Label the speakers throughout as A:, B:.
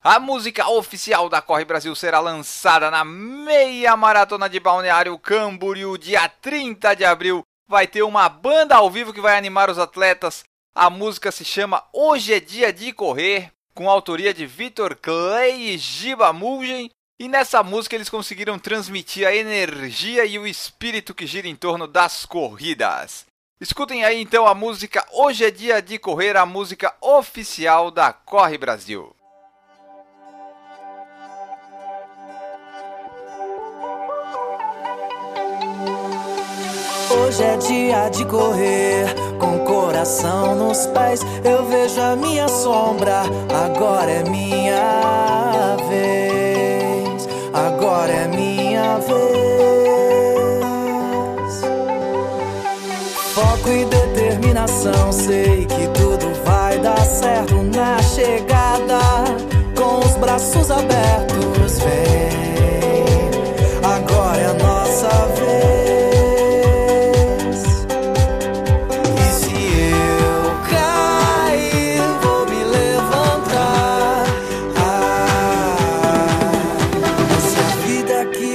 A: A música oficial da Corre Brasil será lançada na meia maratona de Balneário Camboriú, dia 30 de abril. Vai ter uma banda ao vivo que vai animar os atletas. A música se chama Hoje é Dia de Correr, com autoria de Vitor Clay e Giba Mulgen. E nessa música eles conseguiram transmitir a energia e o espírito que gira em torno das corridas. Escutem aí então a música Hoje é Dia de Correr, a música oficial da Corre Brasil.
B: Hoje é dia de correr, com coração nos pés. Eu vejo a minha sombra, agora é minha vez. Agora é minha vez. Foco e determinação, sei que tudo vai dar certo na chegada. Com os braços abertos,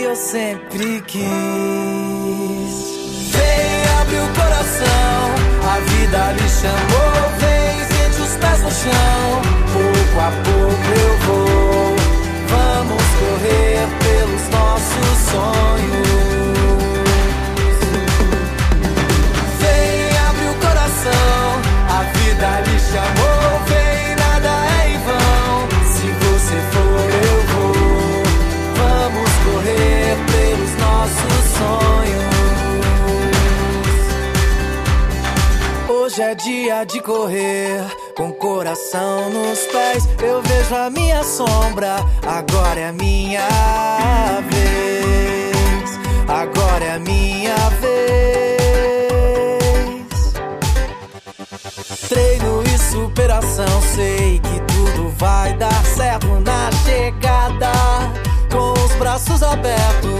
B: eu sempre quis. Vem, abre o coração, a vida lhe chamou. Vem, Hoje é dia de correr, com coração nos pés. Eu vejo a minha sombra, agora é minha vez. Agora é minha vez. Treino e superação, sei que tudo vai dar certo na chegada. Com os braços abertos,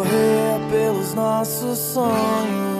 B: correr pelos nossos sonhos.